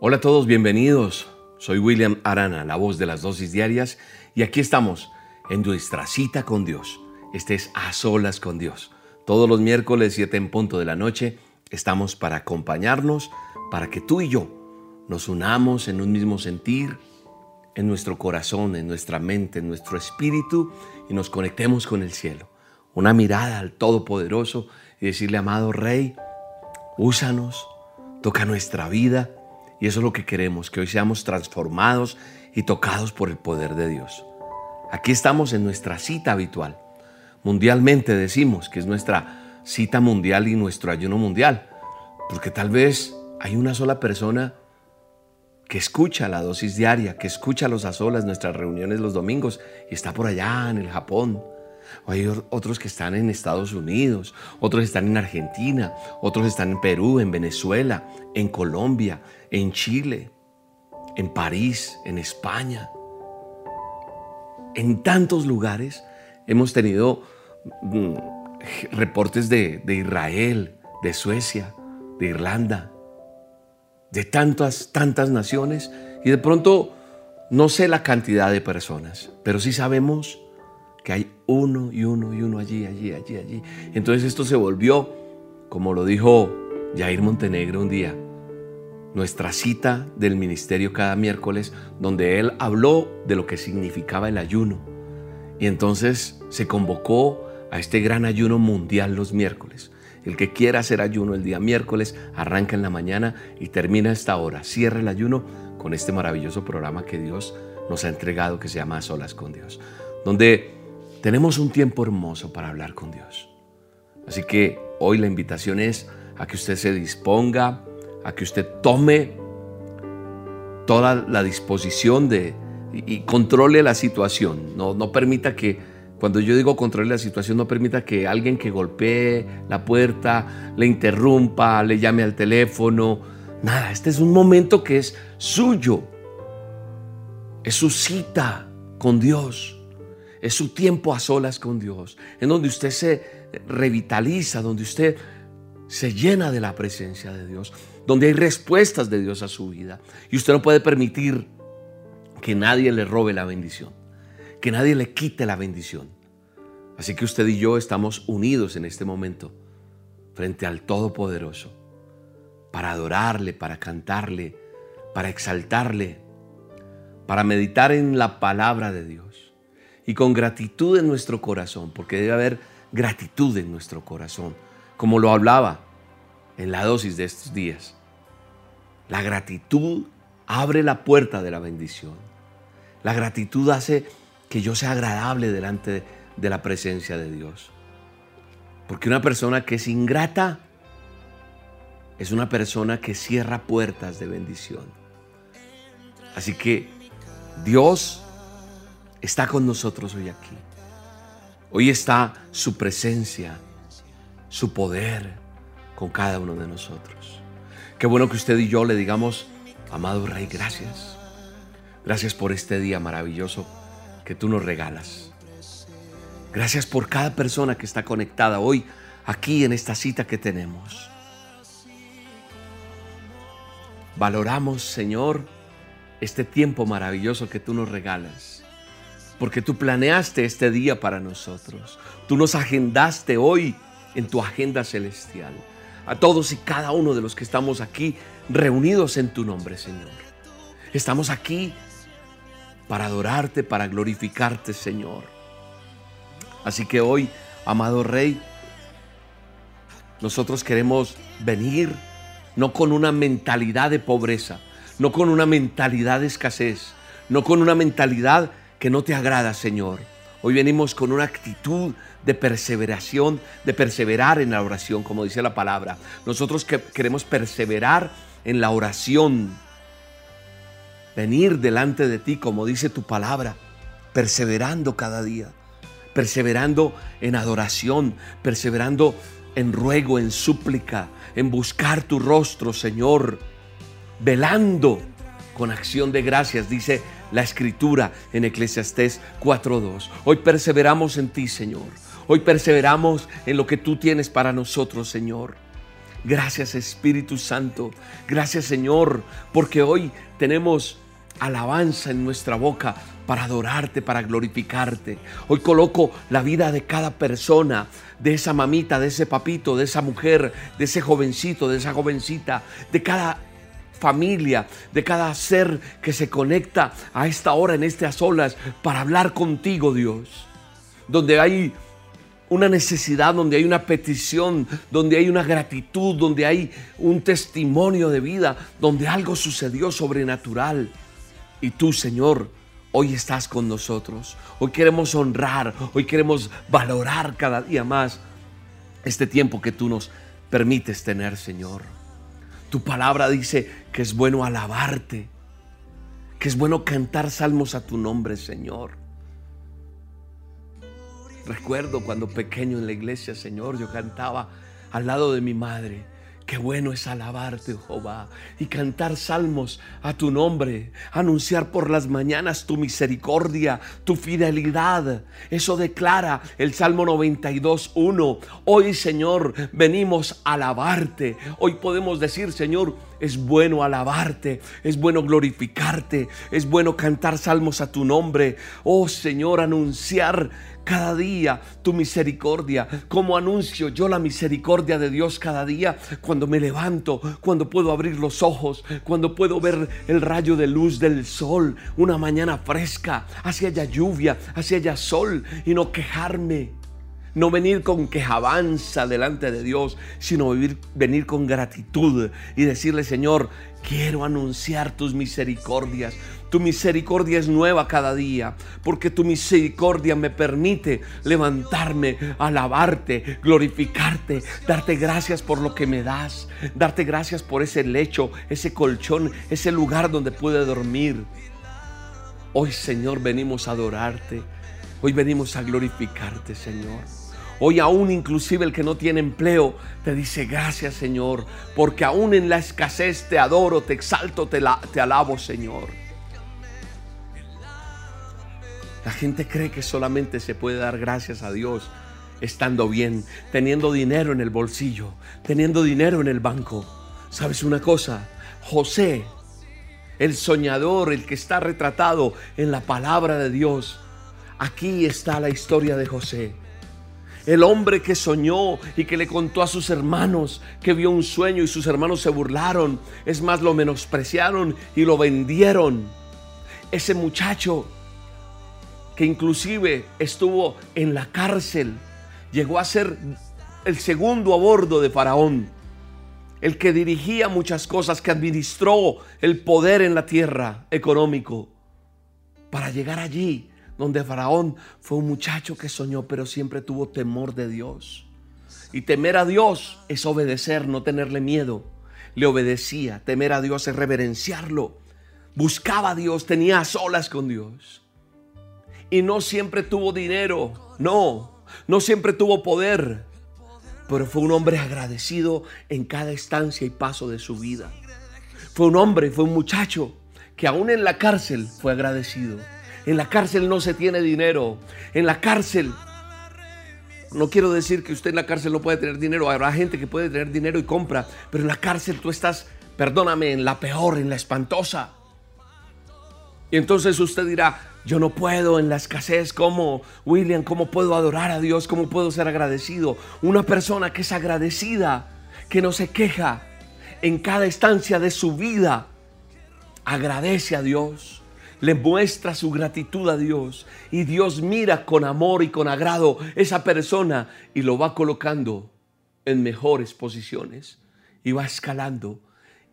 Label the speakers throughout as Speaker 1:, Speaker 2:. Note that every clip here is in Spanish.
Speaker 1: Hola a todos, bienvenidos. Soy William Arana, la voz de las dosis diarias, y aquí estamos en nuestra cita con Dios. Este es A Solas con Dios. Todos los miércoles 7 en punto de la noche estamos para acompañarnos, para que tú y yo nos unamos en un mismo sentir, en nuestro corazón, en nuestra mente, en nuestro espíritu y nos conectemos con el cielo. Una mirada al Todopoderoso y decirle, amado Rey, úsanos, toca nuestra vida y eso es lo que queremos, que hoy seamos transformados y tocados por el poder de Dios. Aquí estamos en nuestra cita habitual. Mundialmente decimos que es nuestra cita mundial y nuestro ayuno mundial, porque tal vez hay una sola persona que escucha la dosis diaria, que escucha los azolas, nuestras reuniones los domingos y está por allá en el Japón. O hay otros que están en Estados Unidos, otros están en Argentina, otros están en Perú, en Venezuela, en Colombia, en Chile, en París, en España. En tantos lugares hemos tenido mm, reportes de, de Israel, de Suecia, de Irlanda, de tantas, tantas naciones y de pronto no sé la cantidad de personas, pero sí sabemos que hay uno y uno y uno allí, allí, allí, allí. Entonces esto se volvió, como lo dijo Jair Montenegro un día, nuestra cita del ministerio cada miércoles, donde él habló de lo que significaba el ayuno. Y entonces se convocó a este gran ayuno mundial los miércoles. El que quiera hacer ayuno el día miércoles, arranca en la mañana y termina esta hora. Cierra el ayuno con este maravilloso programa que Dios nos ha entregado que se llama Solas con Dios, donde tenemos un tiempo hermoso para hablar con Dios. Así que hoy la invitación es a que usted se disponga, a que usted tome toda la disposición de y, controle la situación. No, no permita que cuando yo digo controle la situación, no permita que alguien que golpee la puerta, le interrumpa, le llame al teléfono. Nada, este es un momento que es suyo. Es su cita con Dios. Es su tiempo a solas con Dios. En donde usted se revitaliza, donde usted se llena de la presencia de Dios. Donde hay respuestas de Dios a su vida. Y usted no puede permitir que nadie le robe la bendición que nadie le quite la bendición. Así que usted y yo estamos unidos en este momento frente al Todopoderoso para adorarle, para cantarle, para exaltarle, para meditar en la palabra de Dios y con gratitud en nuestro corazón, porque debe haber gratitud en nuestro corazón, como lo hablaba en la dosis de estos días. La gratitud abre la puerta de la bendición. La gratitud hace que yo sea agradable delante de la presencia de Dios. Porque una persona que es ingrata es una persona que cierra puertas de bendición. Así que Dios está con nosotros hoy aquí. Hoy está su presencia, su poder con cada uno de nosotros. Qué bueno que usted y yo le digamos, amado Rey, gracias. Gracias por este día maravilloso que tú nos regalas. Gracias por cada persona que está conectada hoy aquí en esta cita que tenemos. Valoramos, Señor, este tiempo maravilloso que tú nos regalas, porque tú planeaste este día para nosotros. Tú nos agendaste hoy en tu agenda celestial. A todos y cada uno de los que estamos aquí reunidos en tu nombre, Señor. Estamos aquí para adorarte, para glorificarte, Señor. Así que hoy, amado Rey, nosotros queremos venir no con una mentalidad de pobreza, no con una mentalidad de escasez, no con una mentalidad que no te agrada, Señor. Hoy venimos con una actitud de perseveración, de perseverar en la oración, como dice la palabra. Nosotros que queremos perseverar en la oración, venir delante de ti, como dice tu palabra, perseverando cada día, perseverando en adoración, perseverando en ruego, en súplica, en buscar tu rostro, Señor, velando con acción de gracias, dice la escritura en Eclesiastés 4.2. Hoy perseveramos en ti, Señor. Hoy perseveramos en lo que tú tienes para nosotros, Señor. Gracias Espíritu Santo. Gracias Señor, porque hoy tenemos alabanza en nuestra boca para adorarte, para glorificarte. Hoy coloco la vida de cada persona, de esa mamita, de ese papito, de esa mujer, de ese jovencito, de esa jovencita, de cada familia, de cada ser que se conecta a esta hora en estas olas para hablar contigo, Dios. Donde hay una necesidad, donde hay una petición, donde hay una gratitud, donde hay un testimonio de vida, donde algo sucedió sobrenatural. Y tú, Señor, hoy estás con nosotros. Hoy queremos honrar, hoy queremos valorar cada día más este tiempo que tú nos permites tener, Señor. Tu palabra dice que es bueno alabarte, que es bueno cantar salmos a tu nombre, Señor. Recuerdo cuando pequeño en la iglesia, Señor, yo cantaba al lado de mi madre Qué bueno es alabarte, Jehová, y cantar salmos a tu nombre, anunciar por las mañanas tu misericordia, tu fidelidad. Eso declara el Salmo 92.1. Hoy, Señor, venimos a alabarte. Hoy podemos decir, Señor, es bueno alabarte, es bueno glorificarte, es bueno cantar salmos a tu nombre. Oh, Señor, anunciar cada día tu misericordia. Como anuncio yo la misericordia de Dios cada día cuando me levanto, cuando puedo abrir los ojos, cuando puedo ver el rayo de luz del sol, una mañana fresca, hacia allá lluvia, hacia allá sol y no quejarme. No venir con quejabanza delante de Dios, sino venir con gratitud y decirle, Señor, quiero anunciar tus misericordias. Tu misericordia es nueva cada día, porque tu misericordia me permite levantarme, alabarte, glorificarte, darte gracias por lo que me das, darte gracias por ese lecho, ese colchón, ese lugar donde pude dormir. Hoy, Señor, venimos a adorarte. Hoy venimos a glorificarte, Señor. Hoy aún inclusive el que no tiene empleo te dice gracias Señor, porque aún en la escasez te adoro, te exalto, te, te alabo Señor. La gente cree que solamente se puede dar gracias a Dios estando bien, teniendo dinero en el bolsillo, teniendo dinero en el banco. ¿Sabes una cosa? José, el soñador, el que está retratado en la palabra de Dios, aquí está la historia de José. El hombre que soñó y que le contó a sus hermanos que vio un sueño y sus hermanos se burlaron. Es más, lo menospreciaron y lo vendieron. Ese muchacho que inclusive estuvo en la cárcel, llegó a ser el segundo a bordo de Faraón, el que dirigía muchas cosas, que administró el poder en la tierra económico, para llegar allí donde Faraón fue un muchacho que soñó, pero siempre tuvo temor de Dios. Y temer a Dios es obedecer, no tenerle miedo. Le obedecía, temer a Dios es reverenciarlo. Buscaba a Dios, tenía solas con Dios y no siempre tuvo dinero, no, no siempre tuvo poder, pero fue un hombre agradecido en cada estancia y paso de su vida. Fue un hombre, fue un muchacho que aún en la cárcel fue agradecido. En la cárcel no se tiene dinero. En la cárcel, no quiero decir que usted en la cárcel no puede tener dinero. Habrá gente que puede tener dinero y compra. Pero en la cárcel tú estás, perdóname, en la peor, en la espantosa. Y entonces usted dirá, yo no puedo en la escasez, ¿cómo, William? ¿Cómo puedo adorar a Dios? ¿Cómo puedo ser agradecido? Una persona que es agradecida, que no se queja en cada estancia de su vida, agradece a Dios, le muestra su gratitud a Dios y Dios mira con amor y con agrado esa persona y lo va colocando en mejores posiciones y va escalando.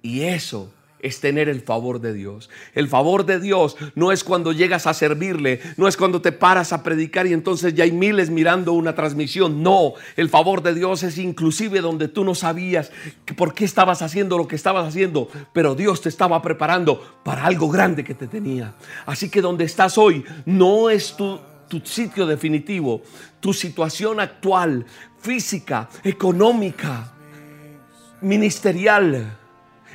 Speaker 1: Y eso es tener el favor de Dios. El favor de Dios no es cuando llegas a servirle, no es cuando te paras a predicar y entonces ya hay miles mirando una transmisión. No, el favor de Dios es inclusive donde tú no sabías por qué estabas haciendo lo que estabas haciendo, pero Dios te estaba preparando para algo grande que te tenía. Así que donde estás hoy no es tu, tu sitio definitivo, tu situación actual, física, económica, ministerial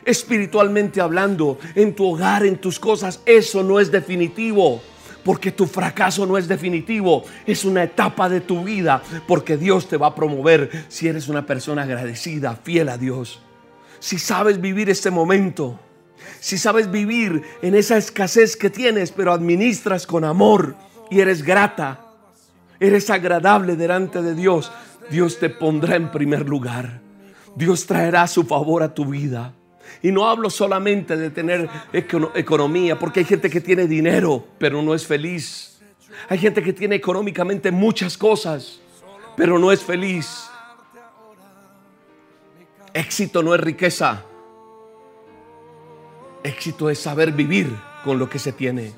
Speaker 1: espiritualmente hablando, en tu hogar, en tus cosas, eso no es definitivo. porque tu fracaso no es definitivo, es una etapa de tu vida, porque Dios te va a promover si eres una persona agradecida, fiel a Dios. Si sabes vivir este momento, si sabes vivir en esa escasez que tienes, pero administras con amor y eres grata, eres agradable delante de Dios, Dios te pondrá en primer lugar. Dios traerá su favor a tu vida. Y no hablo solamente de tener economía, porque hay gente que tiene dinero, pero no es feliz. Hay gente que tiene económicamente muchas cosas, pero no es feliz. Éxito no es riqueza. Éxito es saber vivir con lo que se tiene.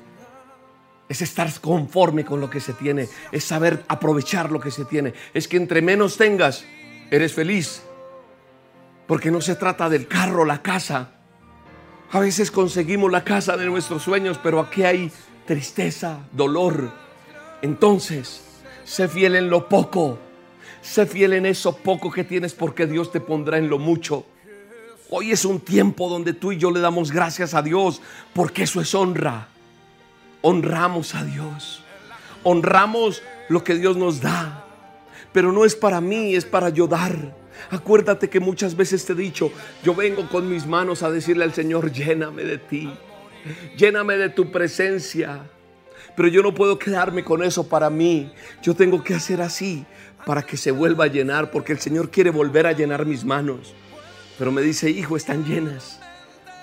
Speaker 1: Es estar conforme con lo que se tiene. Es saber aprovechar lo que se tiene. Es que entre menos tengas, eres feliz. Porque no se trata del carro, la casa. A veces conseguimos la casa de nuestros sueños, pero aquí hay tristeza, dolor. Entonces, sé fiel en lo poco. Sé fiel en eso poco que tienes porque Dios te pondrá en lo mucho. Hoy es un tiempo donde tú y yo le damos gracias a Dios porque eso es honra. Honramos a Dios. Honramos lo que Dios nos da. Pero no es para mí, es para yo dar. Acuérdate que muchas veces te he dicho, yo vengo con mis manos a decirle al Señor, lléname de ti, lléname de tu presencia. Pero yo no puedo quedarme con eso para mí. Yo tengo que hacer así para que se vuelva a llenar, porque el Señor quiere volver a llenar mis manos. Pero me dice, hijo, están llenas.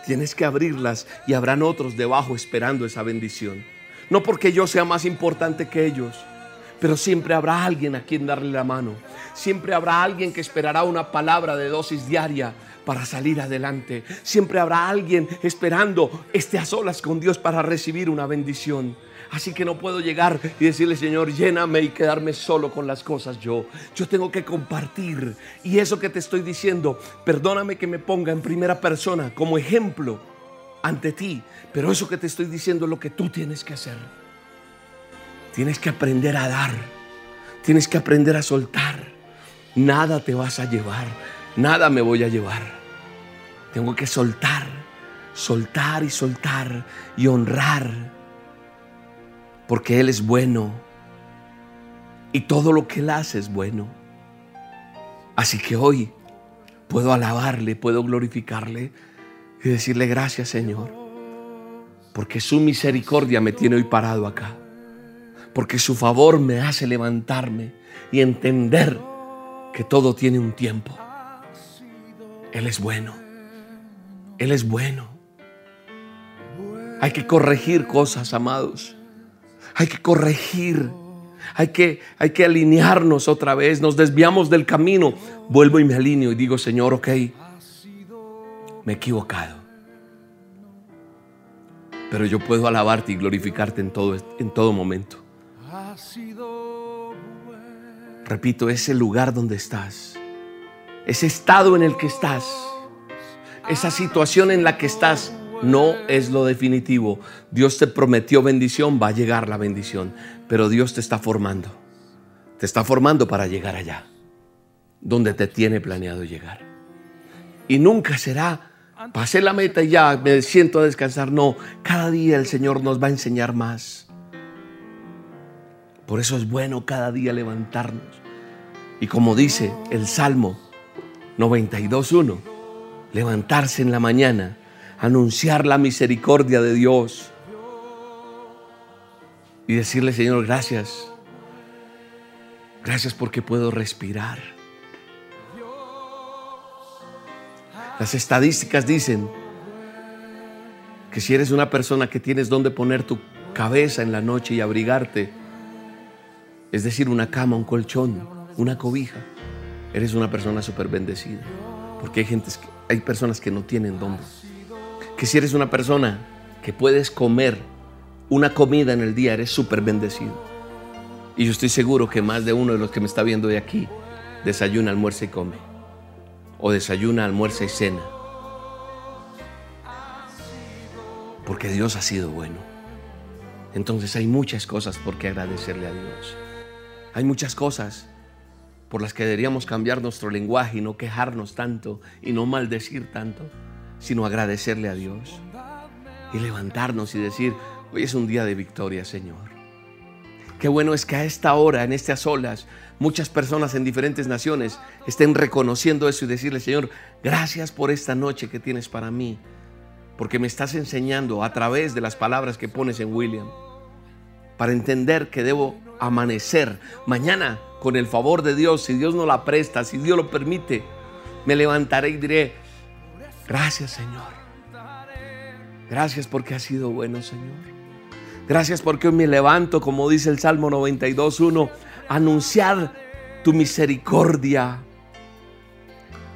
Speaker 1: Tienes que abrirlas y habrán otros debajo esperando esa bendición. No porque yo sea más importante que ellos, pero siempre habrá alguien a quien darle la mano. Siempre habrá alguien que esperará una palabra de dosis diaria para salir adelante. Siempre habrá alguien esperando esté a solas con Dios para recibir una bendición. Así que no puedo llegar y decirle, Señor, lléname y quedarme solo con las cosas yo. Yo tengo que compartir. Y eso que te estoy diciendo, perdóname que me ponga en primera persona como ejemplo ante ti. Pero eso que te estoy diciendo es lo que tú tienes que hacer. Tienes que aprender a dar. Tienes que aprender a soltar. Nada te vas a llevar. Nada me voy a llevar. Tengo que soltar. Soltar y soltar y honrar. Porque Él es bueno. Y todo lo que Él hace es bueno. Así que hoy puedo alabarle, puedo glorificarle y decirle gracias Señor. Porque su misericordia me tiene hoy parado acá porque su favor me hace levantarme y entender que todo tiene un tiempo. Él es bueno. Él es bueno. Hay que corregir cosas, amados. Hay que corregir. Hay que, hay que alinearnos otra vez. Nos desviamos del camino. Vuelvo y me alineo y digo, Señor, ok, me he equivocado. Pero yo puedo alabarte y glorificarte en todo, en todo momento. Repito, ese lugar donde estás, ese estado en el que estás, esa situación en la que estás, no es lo definitivo. Dios te prometió bendición, va a llegar la bendición, pero Dios te está formando. Te está formando para llegar allá, donde te tiene planeado llegar. Y nunca será, pasé la meta y ya me siento a descansar. No, cada día el Señor nos va a enseñar más. Por eso es bueno cada día levantarnos. Y como dice el Salmo 92.1, levantarse en la mañana, anunciar la misericordia de Dios y decirle, Señor, gracias. Gracias porque puedo respirar. Las estadísticas dicen que si eres una persona que tienes donde poner tu cabeza en la noche y abrigarte, es decir, una cama, un colchón, una cobija, eres una persona súper bendecida. Porque hay, gente, hay personas que no tienen dónde. Que si eres una persona que puedes comer una comida en el día, eres súper bendecido. Y yo estoy seguro que más de uno de los que me está viendo de aquí desayuna, almuerza y come. O desayuna, almuerza y cena. Porque Dios ha sido bueno. Entonces hay muchas cosas por qué agradecerle a Dios. Hay muchas cosas por las que deberíamos cambiar nuestro lenguaje y no quejarnos tanto y no maldecir tanto, sino agradecerle a Dios y levantarnos y decir, Hoy es un día de victoria, Señor. Qué bueno es que a esta hora, en estas olas, muchas personas en diferentes naciones estén reconociendo eso y decirle, Señor, gracias por esta noche que tienes para mí, porque me estás enseñando a través de las palabras que pones en William, para entender que debo amanecer mañana con el favor de Dios, si Dios no la presta, si Dios lo permite, me levantaré y diré, gracias Señor. Gracias porque has sido bueno, Señor. Gracias porque hoy me levanto, como dice el Salmo 92.1, a anunciar tu misericordia.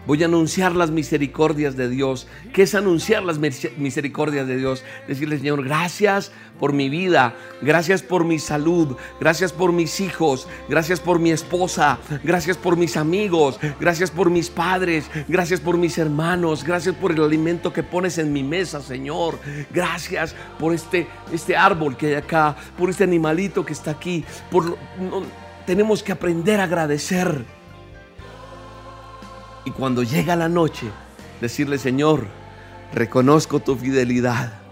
Speaker 1: Voy a anunciar las misericordias de Dios. ¿Qué es anunciar las misericordias de Dios? Decirle, Señor, gracias por mi vida, gracias por mi salud, gracias por mis hijos, gracias por mi esposa, gracias por mis amigos, gracias por mis padres, gracias por mis hermanos, gracias por el alimento que pones en mi mesa, Señor. Gracias por este, este árbol que hay acá, por este animalito que está aquí. Por, tenemos que aprender a agradecer. Y cuando llega la noche, decirle, Señor, reconozco tu fidelidad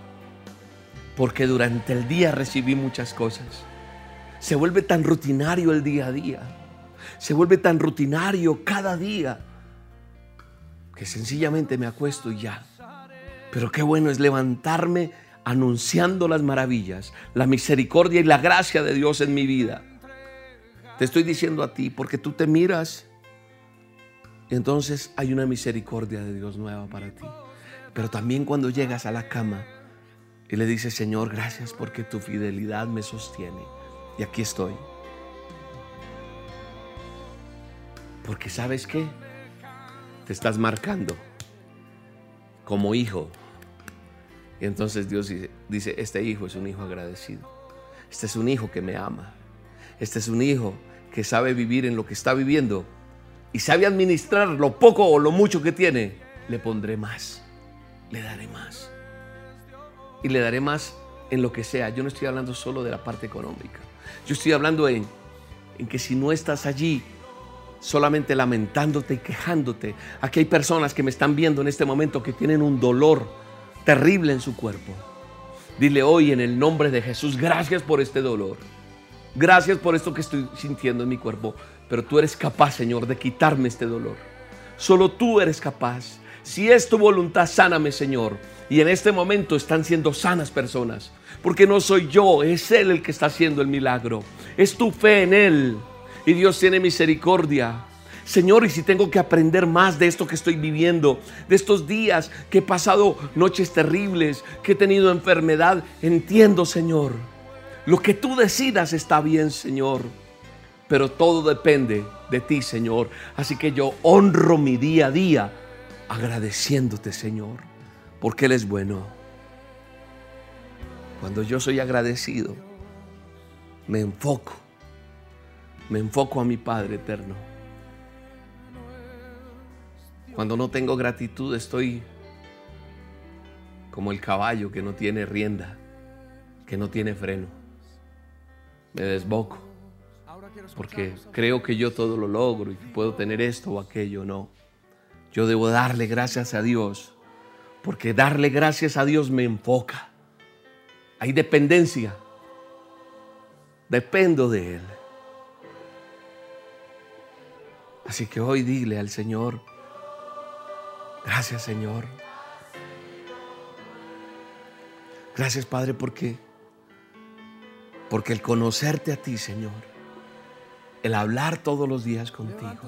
Speaker 1: porque durante el día recibí muchas cosas. Se vuelve tan rutinario el día a día. Se vuelve tan rutinario cada día que sencillamente me acuesto y ya. Pero qué bueno es levantarme anunciando las maravillas, la misericordia y la gracia de Dios en mi vida. Te estoy diciendo a ti porque tú te miras entonces hay una misericordia de Dios nueva para ti. Pero también cuando llegas a la cama, y le dice, Señor, gracias porque tu fidelidad me sostiene. Y aquí estoy. Porque sabes qué? Te estás marcando como hijo. Y entonces Dios dice, dice, este hijo es un hijo agradecido. Este es un hijo que me ama. Este es un hijo que sabe vivir en lo que está viviendo y sabe administrar lo poco o lo mucho que tiene. Le pondré más. Le daré más y le daré más en lo que sea. Yo no estoy hablando solo de la parte económica. Yo estoy hablando en, en que si no estás allí solamente lamentándote y quejándote, aquí hay personas que me están viendo en este momento que tienen un dolor terrible en su cuerpo. Dile hoy en el nombre de Jesús, gracias por este dolor. Gracias por esto que estoy sintiendo en mi cuerpo. Pero tú eres capaz, Señor, de quitarme este dolor. Solo tú eres capaz. Si es tu voluntad, sáname, Señor. Y en este momento están siendo sanas personas. Porque no soy yo, es Él el que está haciendo el milagro. Es tu fe en Él. Y Dios tiene misericordia. Señor, y si tengo que aprender más de esto que estoy viviendo, de estos días que he pasado noches terribles, que he tenido enfermedad, entiendo, Señor. Lo que tú decidas está bien, Señor. Pero todo depende de ti, Señor. Así que yo honro mi día a día agradeciéndote, Señor porque Él es bueno. Cuando yo soy agradecido, me enfoco, me enfoco a mi Padre eterno. Cuando no tengo gratitud estoy como el caballo que no tiene rienda, que no tiene freno. Me desboco porque creo que yo todo lo logro y que puedo tener esto o aquello. No, yo debo darle gracias a Dios porque darle gracias a Dios me enfoca. Hay dependencia. Dependo de Él. Así que hoy dile al Señor, gracias Señor. Gracias Padre porque porque el conocerte a ti, Señor, el hablar todos los días contigo,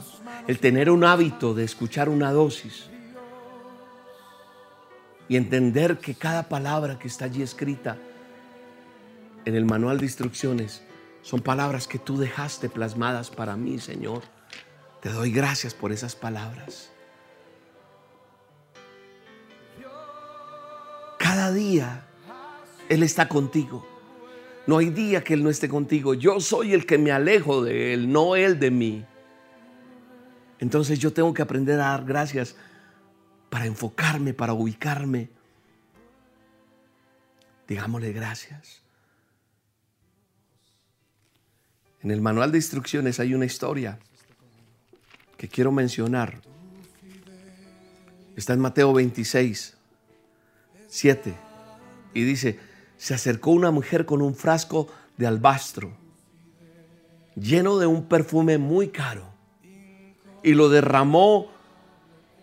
Speaker 1: el tener un hábito de escuchar una dosis, y entender que cada palabra que está allí escrita en el manual de instrucciones son palabras que tú dejaste plasmadas para mí, Señor. Te doy gracias por esas palabras. Cada día Él está contigo. No hay día que Él no esté contigo. Yo soy el que me alejo de Él, no Él de mí. Entonces yo tengo que aprender a dar gracias para enfocarme, para ubicarme. Digámosle gracias. En el manual de instrucciones hay una historia que quiero mencionar. Está en Mateo 26, 7. Y dice, se acercó una mujer con un frasco de albastro lleno de un perfume muy caro y lo derramó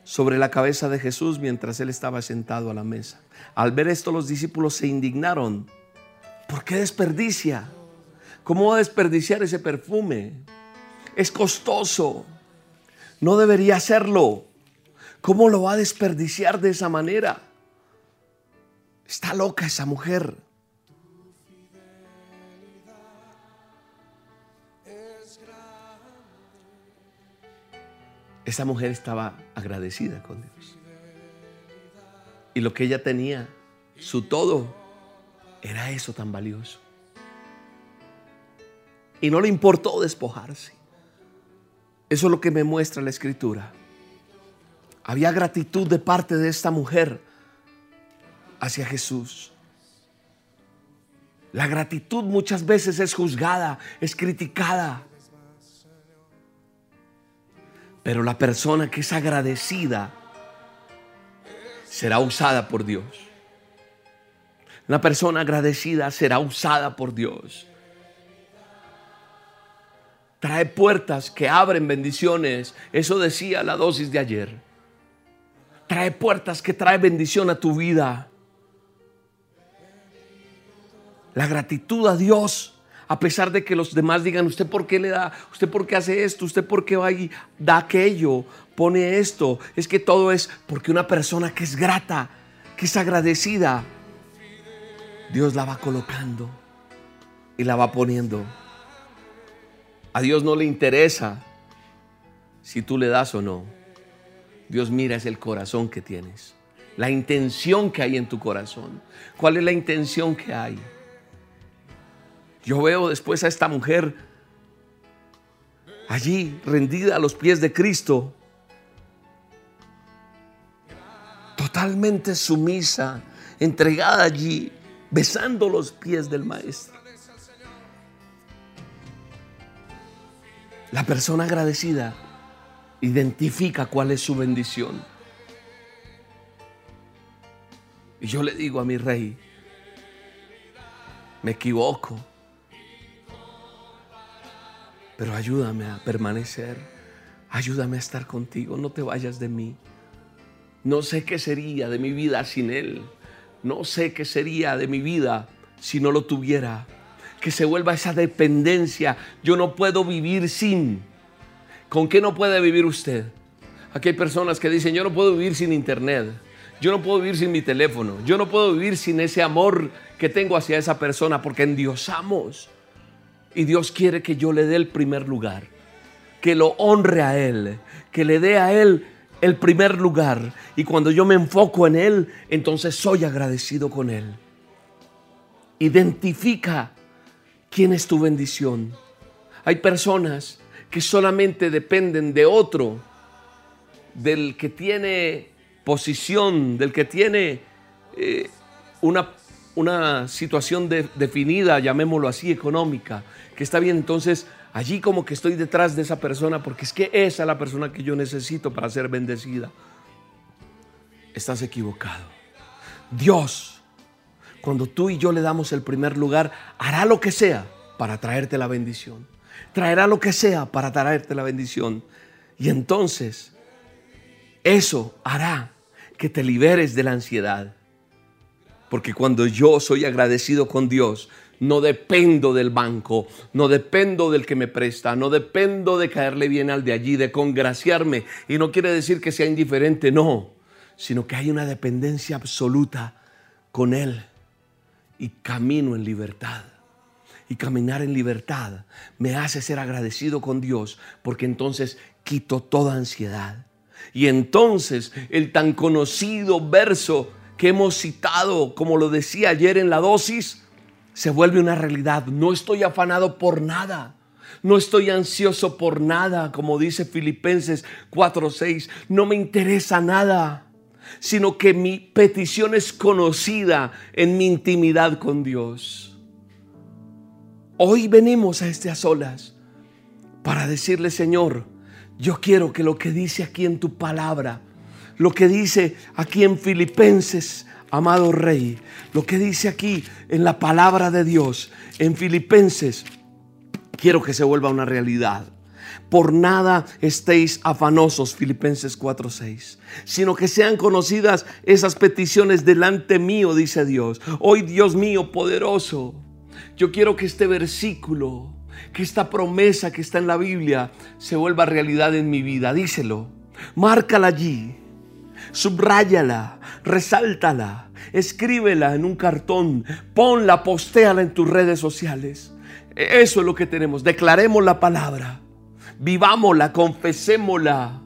Speaker 1: sobre la cabeza de Jesús mientras él estaba sentado a la mesa. Al ver esto los discípulos se indignaron. ¿Por qué desperdicia? ¿Cómo va a desperdiciar ese perfume? Es costoso. No debería hacerlo. ¿Cómo lo va a desperdiciar de esa manera? Está loca esa mujer. Esa mujer estaba agradecida con Dios. Y lo que ella tenía, su todo, era eso tan valioso. Y no le importó despojarse. Eso es lo que me muestra la escritura. Había gratitud de parte de esta mujer hacia Jesús. La gratitud muchas veces es juzgada, es criticada. Pero la persona que es agradecida será usada por Dios. Una persona agradecida será usada por Dios. Trae puertas que abren bendiciones. Eso decía la dosis de ayer. Trae puertas que trae bendición a tu vida. La gratitud a Dios a pesar de que los demás digan, ¿usted por qué le da? ¿Usted por qué hace esto? ¿Usted por qué va y da aquello? Pone esto. Es que todo es porque una persona que es grata, que es agradecida, Dios la va colocando y la va poniendo. A Dios no le interesa si tú le das o no. Dios mira es el corazón que tienes, la intención que hay en tu corazón. ¿Cuál es la intención que hay? Yo veo después a esta mujer allí rendida a los pies de Cristo, totalmente sumisa, entregada allí, besando los pies del Maestro. La persona agradecida identifica cuál es su bendición. Y yo le digo a mi rey, me equivoco pero ayúdame a permanecer. Ayúdame a estar contigo. No te vayas de mí. No sé qué sería de mi vida sin Él. No sé qué sería de mi vida si no lo tuviera. Que se vuelva esa dependencia. Yo no puedo vivir sin. ¿Con qué no puede vivir usted? Aquí hay personas que dicen, yo no puedo vivir sin internet. Yo no puedo vivir sin mi teléfono. Yo no puedo vivir sin ese amor que tengo hacia esa persona porque endiosamos. Y Dios quiere que yo le dé el primer lugar, que lo honre a Él, que le dé a Él el primer lugar. Y cuando yo me enfoco en Él, entonces soy agradecido con Él. Identifica quién es tu bendición. Hay personas que solamente dependen de otro, del que tiene posición, del que tiene eh, una, una, situación definida, llamémoslo así, económica que está bien, entonces allí como que estoy detrás de esa persona porque es que esa es la persona que yo necesito para ser bendecida. Estás equivocado. Dios, cuando tú y yo le damos el primer lugar, hará lo que sea para traerte la bendición. Traerá lo que sea para traerte la bendición. Y entonces eso hará que te liberes de la ansiedad. Porque cuando yo soy agradecido con Dios, no dependo del banco, no dependo del que me presta, no dependo de caerle bien al de allí, de congraciarme. Y no quiere decir que sea indiferente, no, sino que hay una dependencia absoluta con Él y camino en libertad. Y caminar en libertad me hace ser agradecido con Dios porque entonces quito toda ansiedad. Y entonces el tan conocido verso que hemos citado, como lo decía ayer en la dosis, se vuelve una realidad. No estoy afanado por nada. No estoy ansioso por nada, como dice Filipenses 4:6. No me interesa nada, sino que mi petición es conocida en mi intimidad con Dios. Hoy venimos a este a solas para decirle, Señor, yo quiero que lo que dice aquí en tu palabra, lo que dice aquí en Filipenses amado Rey, lo que dice aquí en la palabra de Dios, en Filipenses, quiero que se vuelva una realidad. Por nada estéis afanosos, Filipenses 4:6, sino que sean conocidas esas peticiones delante mío, dice Dios. Hoy, Dios mío, poderoso, yo quiero que este versículo, que esta promesa que está en la Biblia, se vuelva realidad en mi vida. Díselo, márcala allí, subráyala, resáltala, escríbela en un cartón, ponla, postéala en tus redes sociales. Eso es lo que tenemos. Declaremos la palabra vivámosla, confesémosla.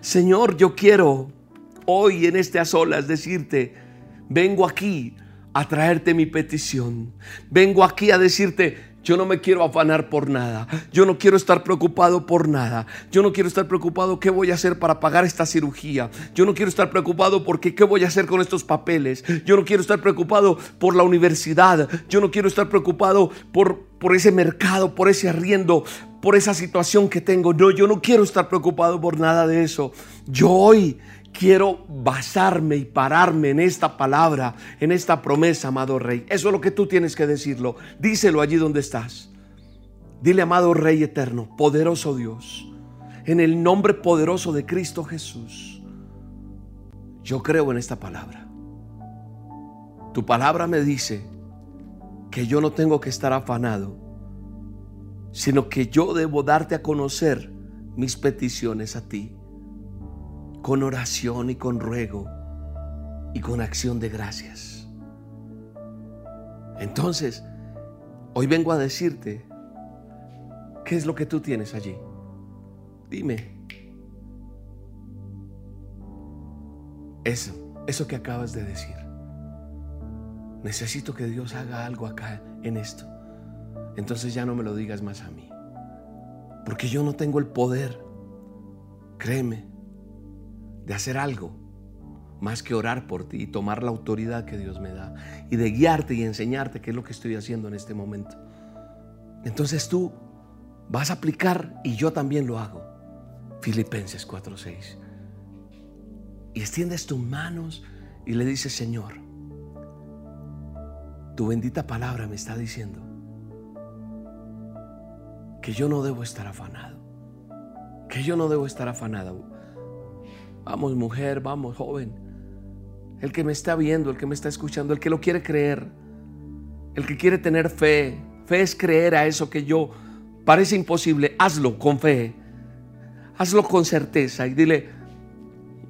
Speaker 1: Señor, yo quiero hoy en este a solas decirte, vengo aquí a traerte mi petición. Vengo aquí a decirte, yo no me quiero afanar por nada. Yo no quiero estar preocupado por nada. Yo no quiero estar preocupado qué voy a hacer para pagar esta cirugía. Yo no quiero estar preocupado porque qué voy a hacer con estos papeles. Yo no quiero estar preocupado por la universidad. Yo no quiero estar preocupado por, por ese mercado, por ese arriendo, por esa situación que tengo. No, yo no quiero estar preocupado por nada de eso. Yo hoy quiero basarme y pararme en esta palabra, en esta promesa, amado Rey. Eso es lo que tú tienes que decirlo. Díselo allí donde estás. Dile, amado Rey eterno, poderoso Dios, en el nombre poderoso de Cristo Jesús, yo creo en esta palabra. Tu palabra me dice que yo no tengo que estar afanado, sino que yo debo darte a conocer mis peticiones a ti con oración y con ruego y con acción de gracias. Entonces, hoy vengo a decirte, ¿qué es lo que tú tienes allí? Dime. Eso, eso que acabas de decir. Necesito que Dios haga algo acá en esto. Entonces ya no me lo digas más a mí. Porque yo no tengo el poder. Créeme de hacer algo más que orar por ti y tomar la autoridad que Dios me da y de guiarte y enseñarte qué es lo que estoy haciendo en este momento. Entonces tú vas a aplicar y yo también lo hago. Filipenses 4:6. Y extiendes tus manos y le dices, Señor, tu bendita palabra me está diciendo que yo no debo estar afanado, que yo no debo estar afanado Vamos mujer, vamos joven. El que me está viendo, el que me está escuchando, el que lo quiere creer, el que quiere tener fe. Fe es creer a eso que yo parece imposible. Hazlo con fe. Hazlo con certeza y dile,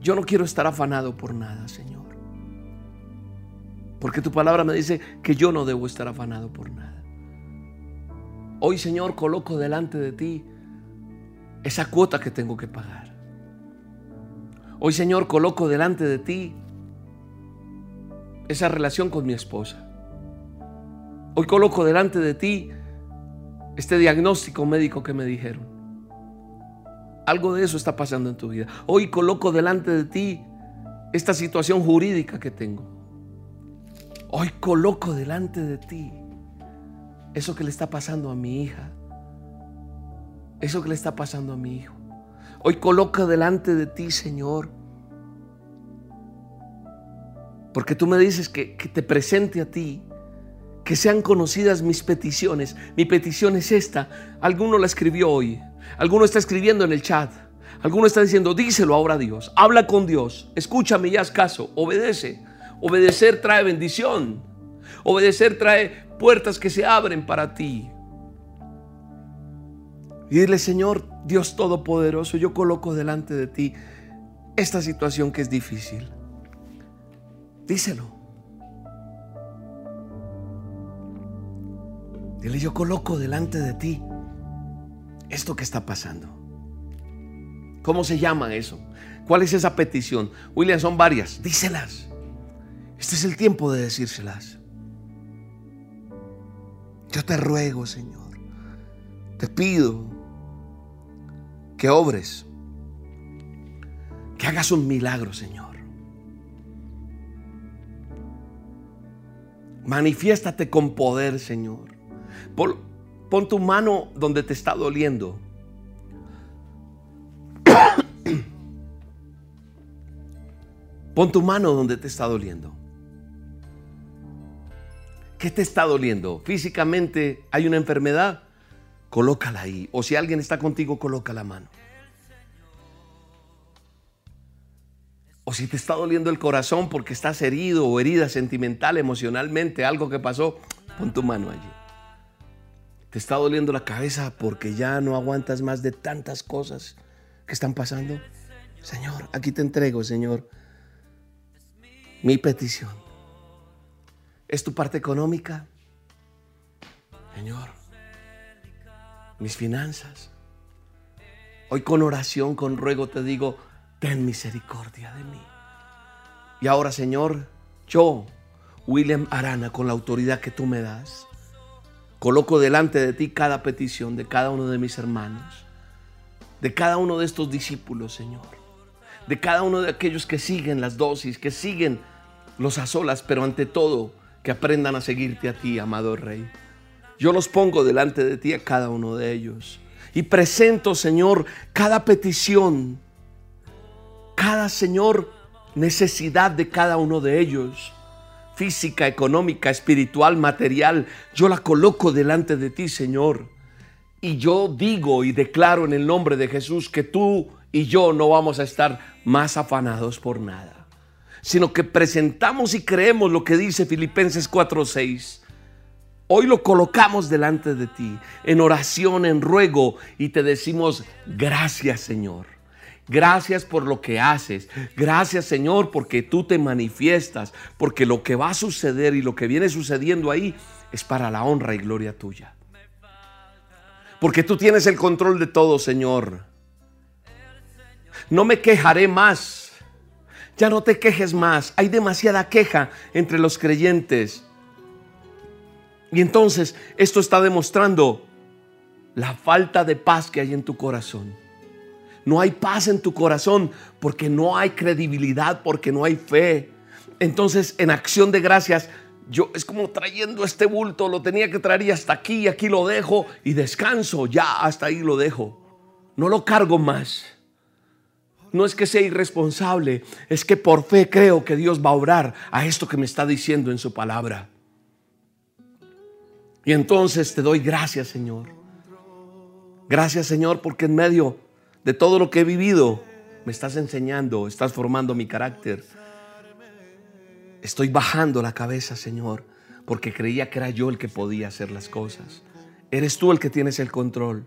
Speaker 1: yo no quiero estar afanado por nada, Señor. Porque tu palabra me dice que yo no debo estar afanado por nada. Hoy, Señor, coloco delante de ti esa cuota que tengo que pagar. Hoy, Señor, coloco delante de ti esa relación con mi esposa. Hoy coloco delante de ti este diagnóstico médico que me dijeron. Algo de eso está pasando en tu vida. Hoy coloco delante de ti esta situación jurídica que tengo. Hoy coloco delante de ti eso que le está pasando a mi hija. Eso que le está pasando a mi hijo. Hoy coloca delante de ti, Señor. Porque tú me dices que, te presente a ti, que sean conocidas mis peticiones. Mi petición es esta. Alguno la escribió hoy. Alguno está escribiendo en el chat. Alguno está diciendo, díselo ahora a Dios. Habla con Dios. Escúchame y haz caso. Obedece. Obedecer trae bendición. Obedecer trae puertas que se abren para ti. Y dile, Señor, Dios Todopoderoso, yo coloco delante de ti esta situación que es difícil. Díselo. Dile, yo coloco delante de ti esto que está pasando. ¿Cómo se llama eso? ¿Cuál es esa petición? William, son varias. Díselas. Este es el tiempo de decírselas. Yo te ruego, Señor. Te pido que obres, que hagas un milagro, Señor. Manifiéstate con poder, Señor. Pon, pon tu mano donde te está doliendo. Pon tu mano donde te está doliendo. ¿Qué te está doliendo? Físicamente hay una enfermedad, colócala ahí. O si alguien está contigo, coloca la mano. O si te está doliendo el corazón porque estás herido o herida sentimental, emocionalmente, algo que pasó, pon tu mano allí. Te está doliendo la cabeza porque ya no aguantas más de tantas cosas que están pasando. Señor, aquí te entrego, Señor, mi petición. ¿Es tu parte económica? Señor, mis finanzas. Hoy con oración, con ruego te digo, ten misericordia de mí. Y ahora, Señor, yo, William Arana, con la autoridad que tú me das, coloco delante de ti cada petición de cada uno de mis hermanos, de cada uno de estos discípulos, Señor, de cada uno de aquellos que siguen las dosis, que siguen los azolas, pero ante todo, que aprendan a seguirte a ti, amado Rey. Yo los pongo delante de ti a cada uno de ellos. Y presento, Señor, cada petición cada Señor necesidad de cada uno de ellos, física, económica, espiritual, material, yo la coloco delante de ti, Señor. Y yo digo y declaro en el nombre de Jesús que tú y yo no vamos a estar más afanados por nada, sino que presentamos y creemos lo que dice Filipenses 4:6. Hoy lo colocamos delante de ti, en oración, en ruego, y te decimos, gracias Señor. Gracias por lo que haces. Gracias Señor porque tú te manifiestas, porque lo que va a suceder y lo que viene sucediendo ahí es para la honra y gloria tuya. Porque tú tienes el control de todo, Señor. No me quejaré más. Ya no te quejes más. Hay demasiada queja entre los creyentes. Y entonces esto está demostrando la falta de paz que hay en tu corazón. No hay paz en tu corazón porque no hay credibilidad, porque no hay fe. Entonces, en acción de gracias, yo es como trayendo este bulto, lo tenía que traer y hasta aquí, y aquí lo dejo y descanso, ya hasta ahí lo dejo. No lo cargo más. No es que sea irresponsable, es que por fe creo que Dios va a obrar a esto que me está diciendo en su palabra. Y entonces te doy gracias, Señor. Gracias, Señor, porque en medio de todo lo que he vivido, me estás enseñando, estás formando mi carácter. Estoy bajando la cabeza, Señor, porque creía que era yo el que podía hacer las cosas. Eres tú el que tienes el control.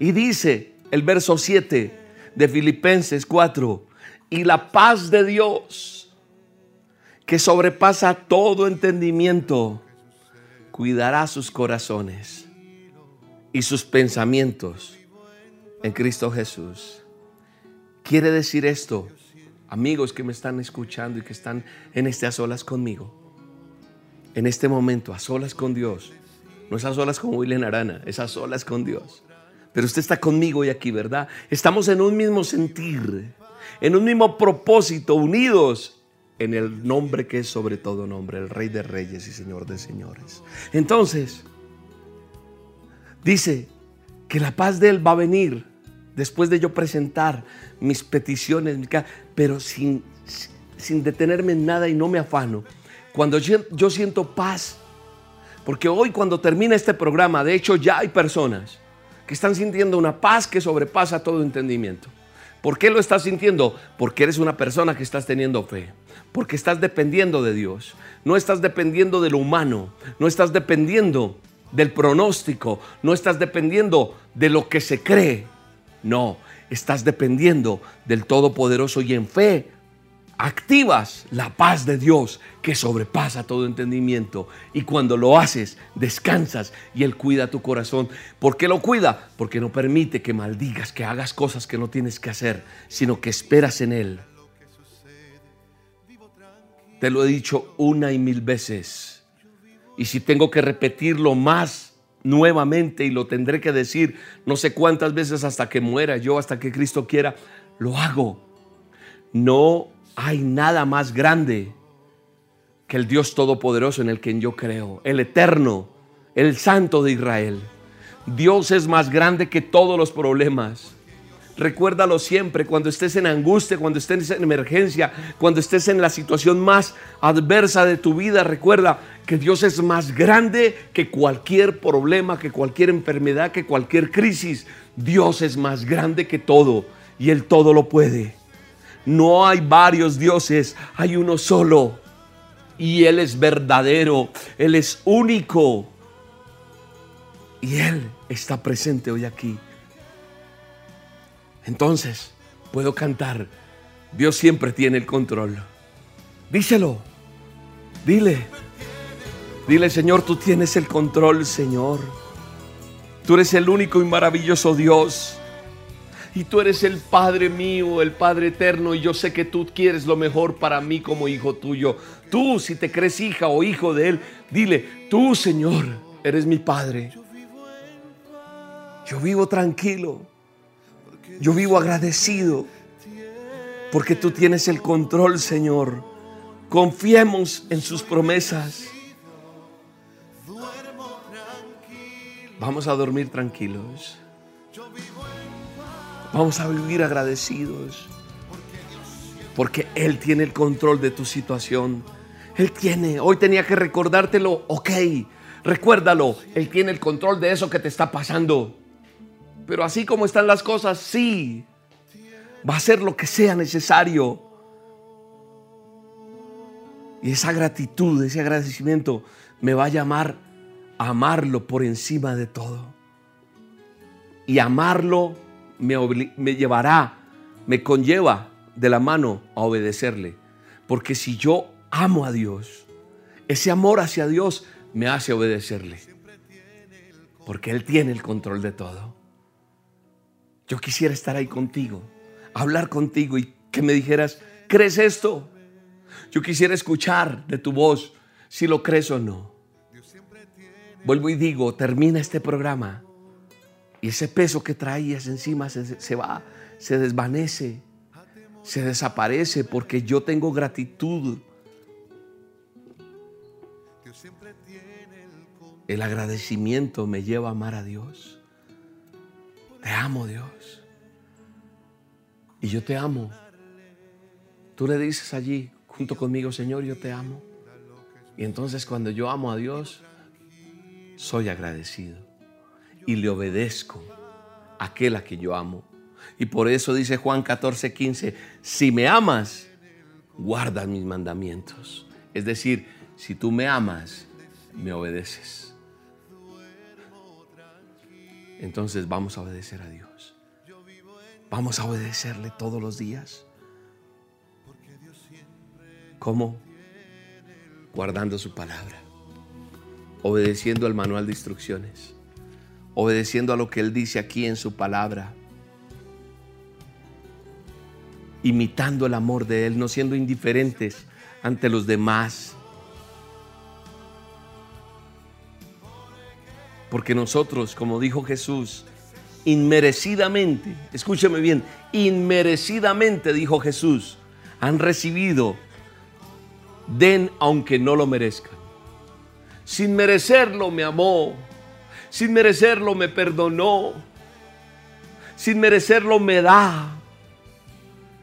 Speaker 1: Y dice el verso 7 de Filipenses 4, y la paz de Dios, que sobrepasa todo entendimiento, cuidará sus corazones y sus pensamientos en Cristo Jesús. Quiere decir esto, amigos que me están escuchando y que están en este a solas conmigo, en este momento, a solas con Dios. No es a solas con William Arana, es a solas con Dios. Pero usted está conmigo y aquí, ¿verdad? Estamos en un mismo sentir, en un mismo propósito, unidos en el nombre que es sobre todo nombre, el Rey de Reyes y Señor de Señores. Entonces, dice que la paz de Él va a venir después de yo presentar mis peticiones, pero sin, sin detenerme en nada y no me afano. Cuando yo, siento paz, porque hoy cuando termina este programa, de hecho ya hay personas que están sintiendo una paz que sobrepasa todo entendimiento. ¿Por qué lo estás sintiendo? Porque eres una persona que estás teniendo fe. Porque estás dependiendo de Dios. No estás dependiendo de lo humano. No estás dependiendo del pronóstico. No estás dependiendo de lo que se cree. No, estás dependiendo del Todopoderoso y en fe activas la paz de Dios que sobrepasa todo entendimiento. Y cuando lo haces, descansas y Él cuida tu corazón. ¿Por qué lo cuida? Porque no permite que maldigas, que hagas cosas que no tienes que hacer, sino que esperas en Él. Te lo he dicho una y mil veces. Y si tengo que repetirlo más, nuevamente y lo tendré que decir no sé cuántas veces hasta que muera yo, hasta que Cristo quiera, lo hago. No hay nada más grande que el Dios Todopoderoso en el que yo creo, el Eterno, el Santo de Israel. Dios es más grande que todos los problemas. Recuérdalo siempre, cuando estés en angustia, cuando estés en emergencia, cuando estés en la situación más adversa de tu vida, recuerda que Dios es más grande que cualquier problema, que cualquier enfermedad, que cualquier crisis. Dios es más grande que todo y Él todo lo puede. No hay varios dioses, hay uno solo. Y Él es verdadero, Él es único. Y Él está presente hoy aquí. Entonces puedo cantar, Dios siempre tiene el control. Díselo, dile, dile Señor, tú tienes el control, Señor. Tú eres el único y maravilloso Dios. Y tú eres el Padre mío, el Padre eterno, y yo sé que tú quieres lo mejor para mí como hijo tuyo. Tú, si te crees hija o hijo de Él, dile, tú, Señor, eres mi Padre. Yo vivo tranquilo. Yo vivo agradecido porque tú tienes el control, Señor. Confiemos en sus promesas. Vamos a dormir tranquilos. Vamos a vivir agradecidos. Porque Él tiene el control de tu situación. Él tiene. Hoy tenía que recordártelo. Ok, recuérdalo. Él tiene el control de eso que te está pasando. Pero así como están las cosas, sí. Va a hacer lo que sea necesario. Y esa gratitud, ese agradecimiento me va a llamar a amarlo por encima de todo. Y amarlo me, llevará, me conlleva de la mano a obedecerle. Porque si yo amo a Dios, ese amor hacia Dios me hace obedecerle. Porque Él tiene el control de todo. Yo quisiera estar ahí contigo, hablar contigo y que me dijeras, ¿crees esto? Yo quisiera escuchar de tu voz si lo crees o no. Vuelvo y digo, termina este programa y ese peso que traías encima se, va, se desvanece, se desaparece porque yo tengo gratitud. El agradecimiento me lleva a amar a Dios. Te amo Dios. Y yo te amo. Tú le dices allí junto conmigo, Señor, yo te amo. Y entonces cuando yo amo a Dios, soy agradecido y le obedezco a aquel a que yo amo. Y por eso dice Juan 14, 15, si me amas, guarda mis mandamientos. Es decir, si tú me amas, me obedeces. Entonces vamos a obedecer a Dios. Vamos a obedecerle todos los días. ¿Cómo? Guardando su palabra. Obedeciendo el manual de instrucciones obedeciendo a lo que Él dice aquí en su palabra, imitando el amor de Él, no siendo indiferentes ante los demás. Porque nosotros, como dijo Jesús, inmerecidamente, escúcheme bien, inmerecidamente, dijo Jesús, han recibido, den aunque no lo merezcan. Sin merecerlo me amó, sin merecerlo me perdonó. Sin merecerlo me da.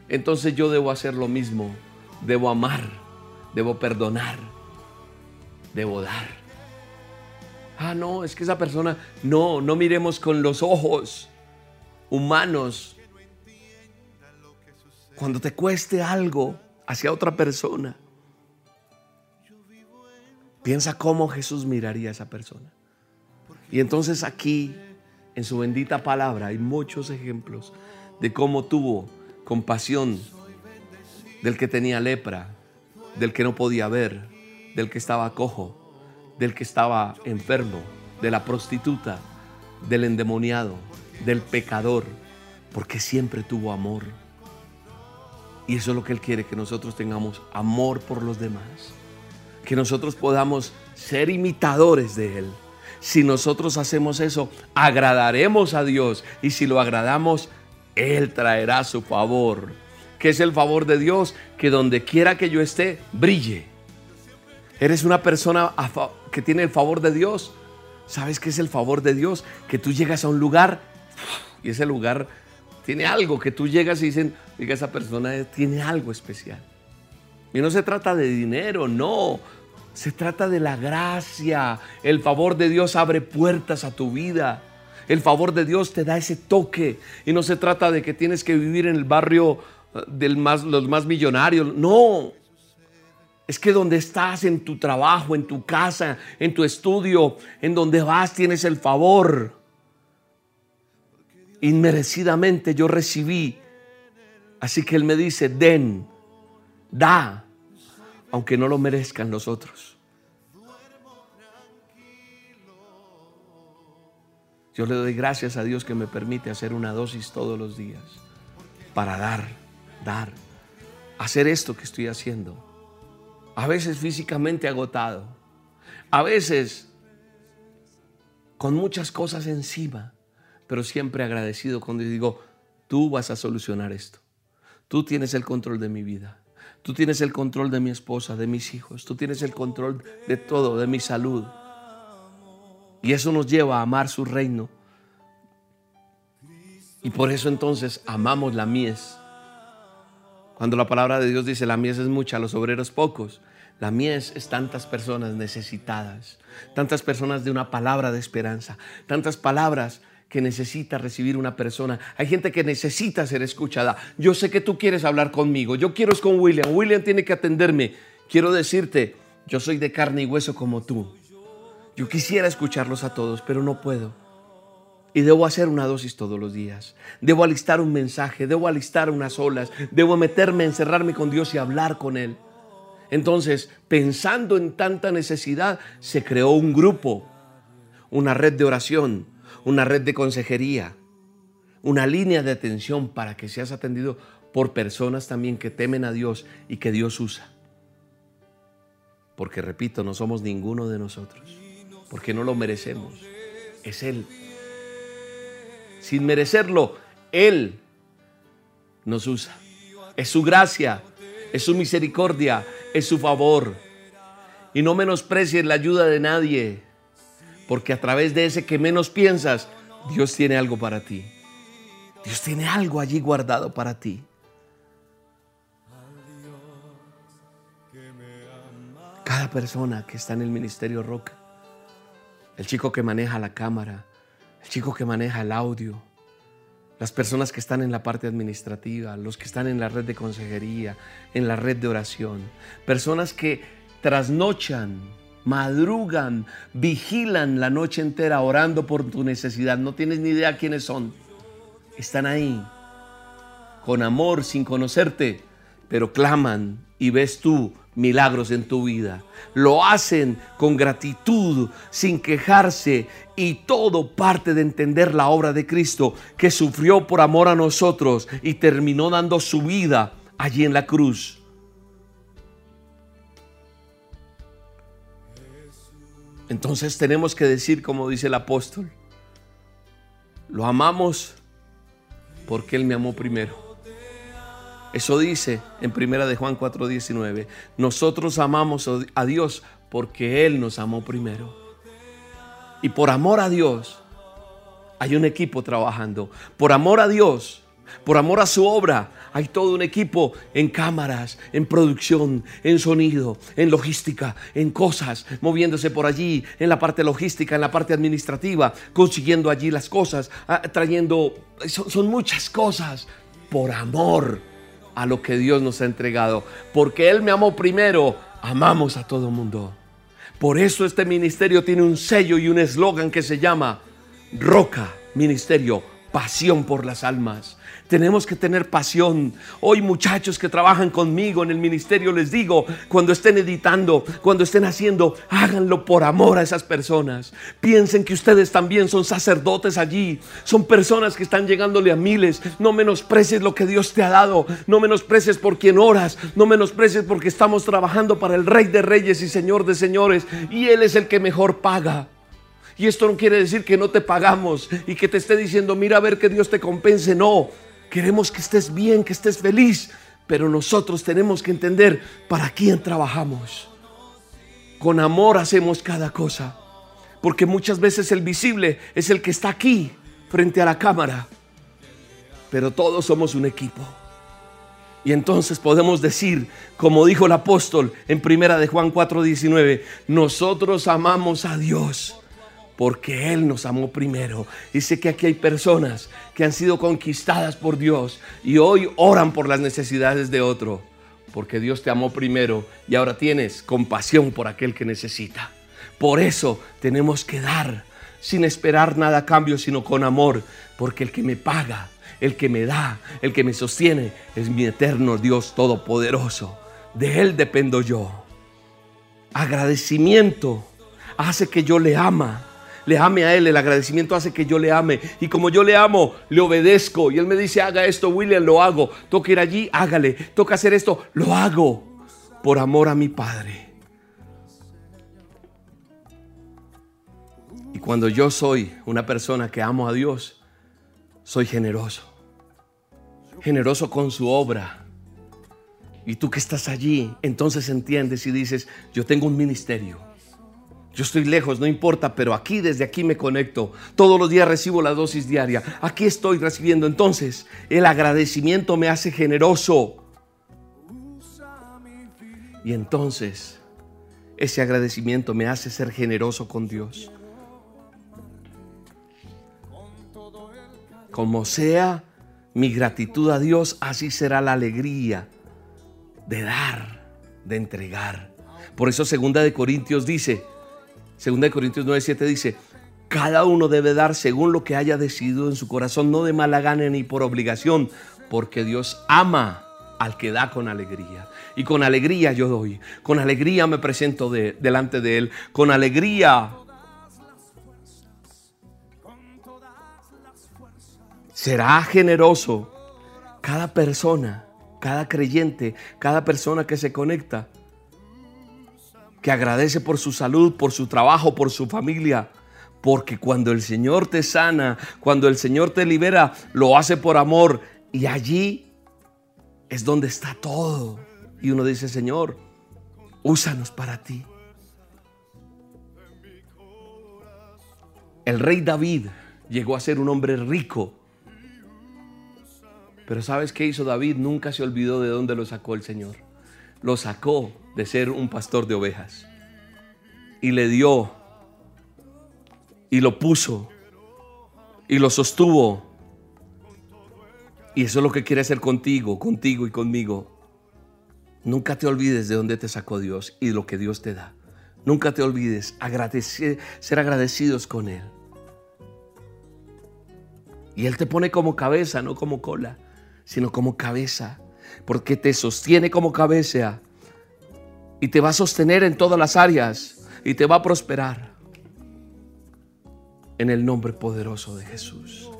Speaker 1: Entonces yo debo hacer lo mismo. Debo amar. Debo perdonar. Debo dar. Ah, no, es que esa persona, no, no miremos con los ojos humanos. Cuando te cueste algo hacia otra persona, piensa cómo Jesús miraría a esa persona. Y entonces aquí, en su bendita palabra, hay muchos ejemplos de cómo tuvo compasión del que tenía lepra, del que no podía ver, del que estaba cojo, del que estaba enfermo, de la prostituta, del endemoniado, del pecador, porque siempre tuvo amor. Y eso es lo que Él quiere, que nosotros tengamos amor por los demás, que nosotros podamos ser imitadores de Él si nosotros hacemos eso, agradaremos a Dios. Y si lo agradamos, Él traerá su favor. ¿Qué es el favor de Dios? Que donde quiera que yo esté, brille. Eres una persona que tiene el favor de Dios. ¿Sabes qué es el favor de Dios? Que tú llegas a un lugar y ese lugar Tiene algo que tú llegas y dicen, diga, esa persona tiene algo especial. Y no se trata de dinero, no. Se trata de la gracia. El favor de Dios abre puertas a tu vida. El favor de Dios te da ese toque. Y no se trata de que tienes que vivir en el barrio eh, de los más millonarios. No. Es que donde estás, en tu trabajo, en tu casa, en tu estudio, en donde vas, tienes el favor. Inmerecidamente yo recibí. Así que Él me dice, den, da, aunque no lo merezcan los otros. Yo le doy gracias a Dios que me permite hacer una dosis todos los días para dar, dar, hacer esto que estoy haciendo. A veces físicamente agotado, a veces con muchas cosas encima, pero siempre agradecido cuando digo, tú vas a solucionar esto. Tú tienes el control de mi vida. Tú tienes el control de mi esposa, de mis hijos. Tú tienes el control de todo, de mi salud. Y eso nos lleva a amar su reino. Y por eso entonces amamos la mies. Cuando la palabra de Dios dice la mies es mucha, los obreros pocos. La mies es tantas personas necesitadas, tantas personas de una palabra de esperanza, tantas palabras que necesita recibir una persona. Hay gente que necesita ser escuchada. Yo sé que tú quieres hablar conmigo. Yo quiero es con William. William tiene que atenderme. Quiero decirte, yo soy de carne y hueso como tú. Yo quisiera escucharlos a todos, pero no puedo. Y debo hacer una dosis todos los días. Debo alistar un mensaje, debo alistar unas olas, debo meterme, encerrarme con Dios y hablar con Él. Entonces, pensando en tanta necesidad, se creó un grupo, una red de oración, una red de consejería, una línea de atención para que seas atendido por personas también que temen a Dios y que Dios usa. Porque repito, no somos ninguno de nosotros, porque no lo merecemos. Es Él. Sin merecerlo, Él nos usa. Es su gracia, es su misericordia, es su favor. Y no menosprecies la ayuda de nadie. Porque a través de ese que menos piensas, Dios tiene algo para ti. Dios tiene algo allí guardado para ti. Cada persona que está en el ministerio Roca, el chico que maneja la cámara, el chico que maneja el audio, las personas que están en la parte administrativa, los que están en la red de consejería, en la red de oración, personas que trasnochan madrugan, vigilan la noche entera orando por tu necesidad. No tienes ni idea quiénes son. Están ahí, con amor, sin conocerte, pero claman y ves tú milagros en tu vida. Lo hacen con gratitud, sin quejarse y todo parte de entender la obra de Cristo que sufrió por amor a nosotros y terminó dando su vida allí en la cruz Entonces tenemos que decir, como dice el apóstol, lo amamos porque Él me amó primero. Eso dice en primera de Juan 4:19. Nosotros amamos a Dios porque Él nos amó primero. Y por amor a Dios hay un equipo trabajando. Por amor a Dios por amor a su obra, hay todo un equipo en cámaras, en producción, en sonido, en logística, en cosas, moviéndose por allí, en la parte logística, en la parte administrativa, consiguiendo allí las cosas, ah, trayendo, son, son muchas cosas por amor a lo que Dios nos ha entregado. Porque Él me amó primero, amamos a todo mundo. Por eso este ministerio tiene un sello y un eslogan que se llama Roca Ministerio, pasión por las almas. Tenemos que tener pasión. Hoy muchachos que trabajan conmigo en el ministerio les digo, cuando estén editando, cuando estén haciendo, háganlo por amor a esas personas. Piensen que ustedes también son sacerdotes allí. Son personas que están llegándole a miles. No menosprecies lo que Dios te ha dado. No menosprecies por quien oras. No menosprecies porque estamos trabajando para el Rey de Reyes y Señor de Señores. Y Él es el que mejor paga. Y esto no quiere decir que no te pagamos y que te esté diciendo, mira a ver que Dios te compense. No, Queremos que estés bien, que estés feliz, pero nosotros tenemos que entender para quién trabajamos. Con amor hacemos cada cosa, porque muchas veces el visible es el que está aquí frente a la cámara. pero todos somos un equipo. Y entonces podemos decir, como dijo el apóstol en primera de Juan 4:19, nosotros amamos a Dios porque Él nos amó primero. Dice que aquí hay personas que han sido conquistadas por Dios y hoy oran por las necesidades de otro, porque Dios te amó primero y ahora tienes compasión por aquel que necesita. Por eso tenemos que dar sin esperar nada a cambio, sino con amor, porque el que me paga, el que me da, el que me sostiene, es mi eterno Dios Todopoderoso. De Él dependo yo. Agradecimiento hace que yo le ama le ame a Él. El agradecimiento hace que yo le ame. Y como yo le amo, le obedezco. Y Él me dice, haga esto, William, lo hago. Toca ir allí, hágale. Toca hacer esto, lo hago. Por amor a mi Padre. Y cuando yo soy una persona que amo a Dios, soy generoso. Generoso con su obra. Y tú que estás allí, entonces entiendes y dices, yo tengo un ministerio yo estoy lejos, no importa, pero aquí desde aquí me conecto. Todos los días recibo la dosis diaria. Aquí estoy recibiendo. Entonces, el agradecimiento me hace generoso. Y entonces, ese agradecimiento me hace ser generoso con Dios. Como sea mi gratitud a Dios, así será la alegría de dar, de entregar. Por eso segunda de Corintios dice, Segunda de Corintios 9:7 dice, cada uno debe dar según lo que haya decidido en su corazón, no de mala gana ni por obligación, porque Dios ama al que da con alegría. Y con alegría yo doy, con alegría me presento delante de Él, con alegría será generoso cada persona, cada creyente, cada persona que se conecta que agradece por su salud, por su trabajo, por su familia. Porque cuando el Señor te sana, cuando el Señor te libera, lo hace por amor. Y allí es donde está todo. Y uno dice, Señor, úsanos para ti. El rey David llegó a ser un hombre rico. Pero ¿sabes qué hizo David? Nunca se olvidó de dónde lo sacó el Señor. Lo sacó de ser un pastor de ovejas. Y le dio, y lo puso, y lo sostuvo. Y eso es lo que quiere hacer contigo, contigo y conmigo. Nunca te olvides de dónde te sacó Dios y lo que Dios te da. Nunca te olvides agradecer, ser agradecidos con Él. Y Él te pone como cabeza, no como cola, sino como cabeza, porque te sostiene como cabeza y te va a sostener en todas las áreas y te va a prosperar. En el nombre poderoso de Jesús.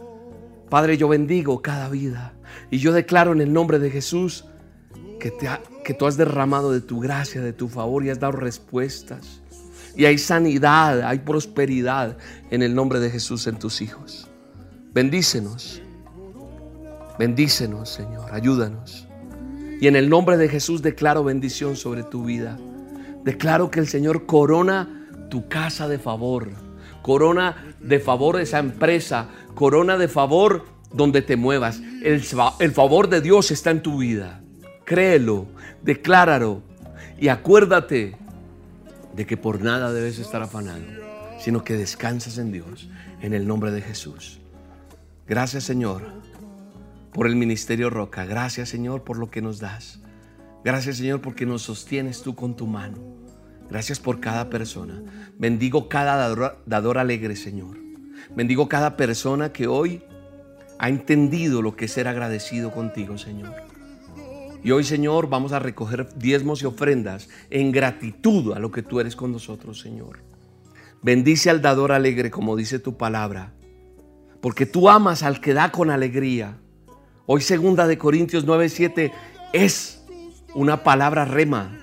Speaker 1: Padre, yo bendigo cada vida y yo declaro en el nombre de Jesús que, tú has derramado de tu gracia, de tu favor y has dado respuestas. Y hay sanidad, hay prosperidad en el nombre de Jesús en tus hijos. Bendícenos. Bendícenos, Señor. Ayúdanos. Y en el nombre de Jesús declaro bendición sobre tu vida. Declaro que el Señor corona tu casa de favor. Corona de favor esa empresa. Corona de favor donde te muevas. El, favor de Dios está en tu vida. Créelo, decláralo y acuérdate de que por nada debes estar afanado, sino que descansas en Dios, en el nombre de Jesús. Gracias Señor por el ministerio Roca. Gracias Señor por lo que nos das. Gracias Señor porque nos sostienes tú con tu mano. Gracias por cada persona. Bendigo cada dador, alegre Señor. Bendigo cada persona que hoy ha entendido lo que es ser agradecido contigo Señor. Y hoy Señor vamos a recoger diezmos y ofrendas en gratitud a lo que tú eres con nosotros Señor. Bendice al dador alegre como dice tu palabra. Porque tú amas al que da con alegría. Hoy segunda de Corintios 9:7 es una palabra rema,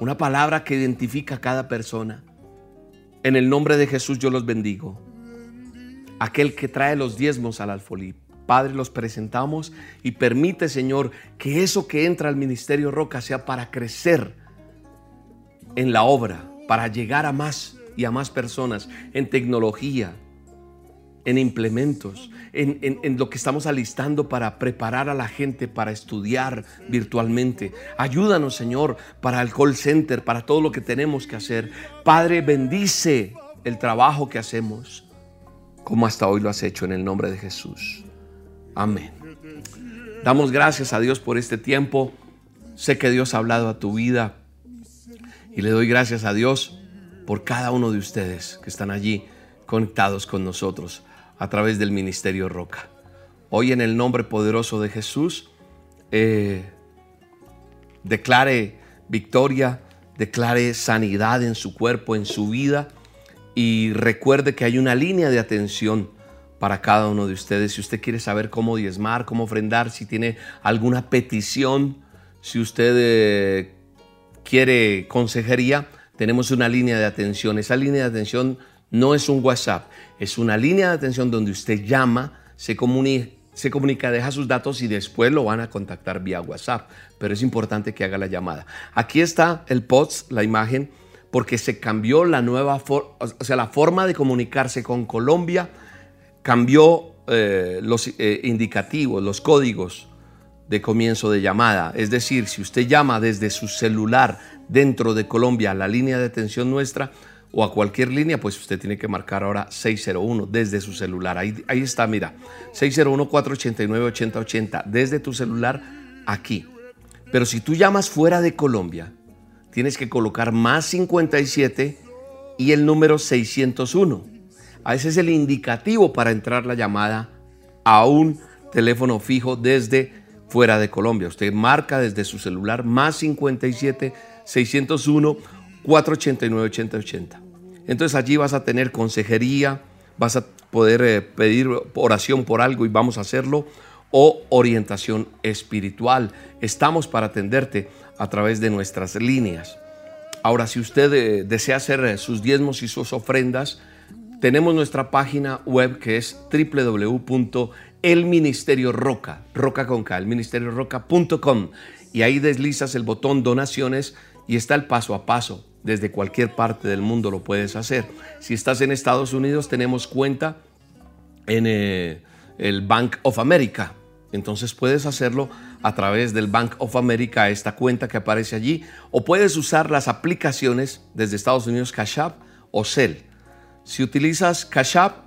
Speaker 1: una palabra que identifica a cada persona. En el nombre de Jesús yo los bendigo. Aquel que trae los diezmos al alfolí. Padre, los presentamos y permite, Señor, que eso que entra al ministerio Roca sea para crecer en la obra, para llegar a más y a más personas en tecnología, en implementos, en, lo que estamos alistando para preparar a la gente para estudiar virtualmente. Ayúdanos, Señor, para el call center, para todo lo que tenemos que hacer. Padre, bendice el trabajo que hacemos, como hasta hoy lo has hecho en el nombre de Jesús. Amén. Damos gracias a Dios por este tiempo. Sé que Dios ha hablado a tu vida y le doy gracias a Dios por cada uno de ustedes que están allí conectados con nosotros a través del Ministerio Roca. Hoy en el nombre poderoso de Jesús, eh, declare victoria, declare sanidad en su cuerpo, en su vida y recuerde que hay una línea de atención para cada uno de ustedes. Si usted quiere saber cómo diezmar, cómo ofrendar, si tiene alguna petición, si usted eh, quiere consejería, tenemos una línea de atención. Esa línea de atención no es un WhatsApp, es una línea de atención donde usted llama, se comunica, se comunica, deja sus datos y después lo van a contactar vía WhatsApp. Pero es importante que haga la llamada. Aquí está el post, la imagen, porque se cambió la nueva forma, o sea, la forma de comunicarse con Colombia cambió eh, los eh, indicativos, los códigos de comienzo de llamada. Es decir, si usted llama desde su celular dentro de Colombia a la línea de atención nuestra, o a cualquier línea, pues usted tiene que marcar ahora 601 desde su celular. Ahí, ahí está, mira, 601-489-8080 desde tu celular aquí. Pero si tú llamas fuera de Colombia, tienes que colocar más 57 y el número 601. A ese es el indicativo para entrar la llamada a un teléfono fijo desde fuera de Colombia. Usted marca desde su celular más 57 601 489 8080. Entonces allí vas a tener consejería, vas a poder eh, pedir oración por algo y vamos a hacerlo, o orientación espiritual. Estamos para atenderte a través de nuestras líneas. Ahora, si usted eh, desea hacer eh, sus diezmos y sus ofrendas, tenemos nuestra página web que es www.elministerioroca, roca y ahí deslizas el botón donaciones y está el paso a paso desde cualquier parte del mundo lo puedes hacer. Si estás en Estados Unidos, tenemos cuenta en eh, el Bank of America. Entonces puedes hacerlo a través del Bank of America, esta cuenta que aparece allí, o puedes usar las aplicaciones desde Estados Unidos Cash App o Cell. Si utilizas Cash App,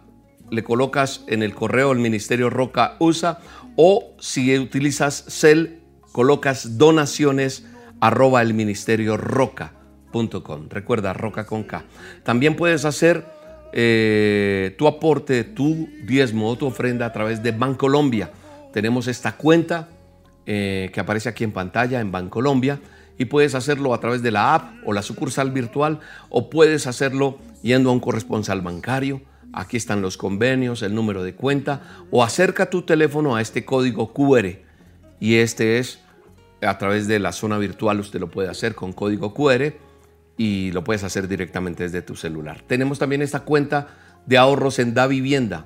Speaker 1: le colocas en el correo el Ministerio Roca USA, o si utilizas Cell, colocas donaciones arroba el Ministerio Roca. Recuerda, Roca con K. También puedes hacer eh, tu aporte, tu diezmo o tu ofrenda a través de Bancolombia. Tenemos esta cuenta eh, que aparece aquí en pantalla en Bancolombia y puedes hacerlo a través de la app o la sucursal virtual o puedes hacerlo yendo a un corresponsal bancario. Aquí están los convenios, el número de cuenta o acerca tu teléfono a este código QR y este es a través de la zona virtual usted lo puede hacer con código QR y lo puedes hacer directamente desde tu celular. Tenemos también esta cuenta de ahorros en Da Vivienda.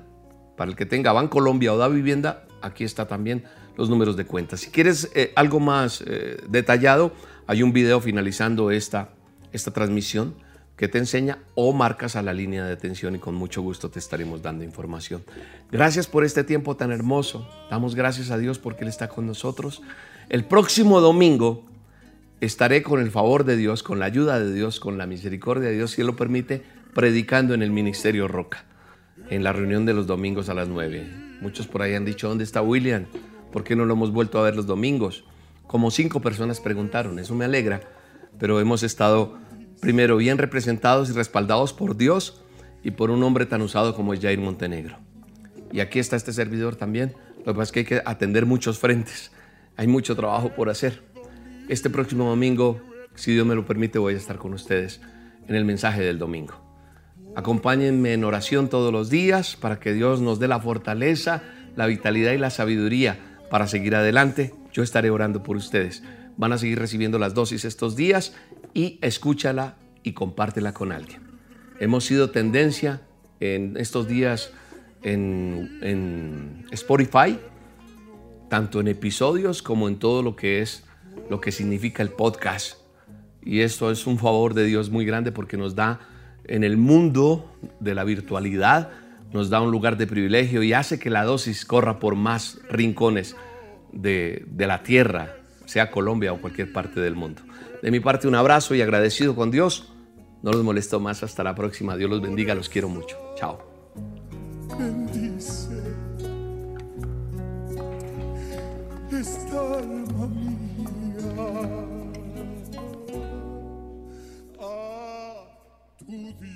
Speaker 1: Para el que tenga Bancolombia o Da Vivienda, aquí está también los números de cuenta. Si quieres eh, algo más eh, detallado, hay un video finalizando esta, esta transmisión que te enseña o marcas a la línea de atención y con mucho gusto te estaremos dando información. Gracias por este tiempo tan hermoso. Damos gracias a Dios porque Él está con nosotros. El próximo domingo estaré con el favor de Dios, con la ayuda de Dios, con la misericordia de Dios, si Él lo permite, predicando en el Ministerio Roca, en la reunión de los domingos a las 9. Muchos por ahí han dicho, ¿dónde está William? ¿Por qué no lo hemos vuelto a ver los domingos? Como cinco personas preguntaron, eso me alegra, pero hemos estado primero bien representados y respaldados por Dios y por un hombre tan usado como es Jair Montenegro. Y aquí está este servidor también. Lo que pasa es que hay que atender muchos frentes. Hay mucho trabajo por hacer. Este próximo domingo, si Dios me lo permite, voy a estar con ustedes en el mensaje del domingo. Acompáñenme en oración todos los días para que Dios nos dé la fortaleza, la vitalidad y la sabiduría para seguir adelante. Yo estaré orando por ustedes. Van a seguir recibiendo las dosis estos días y escúchala y compártela con alguien. Hemos sido tendencia en estos días en, en Spotify, tanto en episodios como en todo lo que es lo que significa el podcast. Y esto es un favor de Dios muy grande porque nos da en el mundo de la virtualidad nos da un lugar de privilegio y hace que la dosis corra por más rincones de, de la tierra, sea Colombia o cualquier parte del mundo. De mi parte, un abrazo y agradecido con Dios. No los molesto más. Hasta la próxima. Dios los bendiga. Los quiero mucho. Chao.
Speaker 2: bendice esta alma mía. Oh, to the.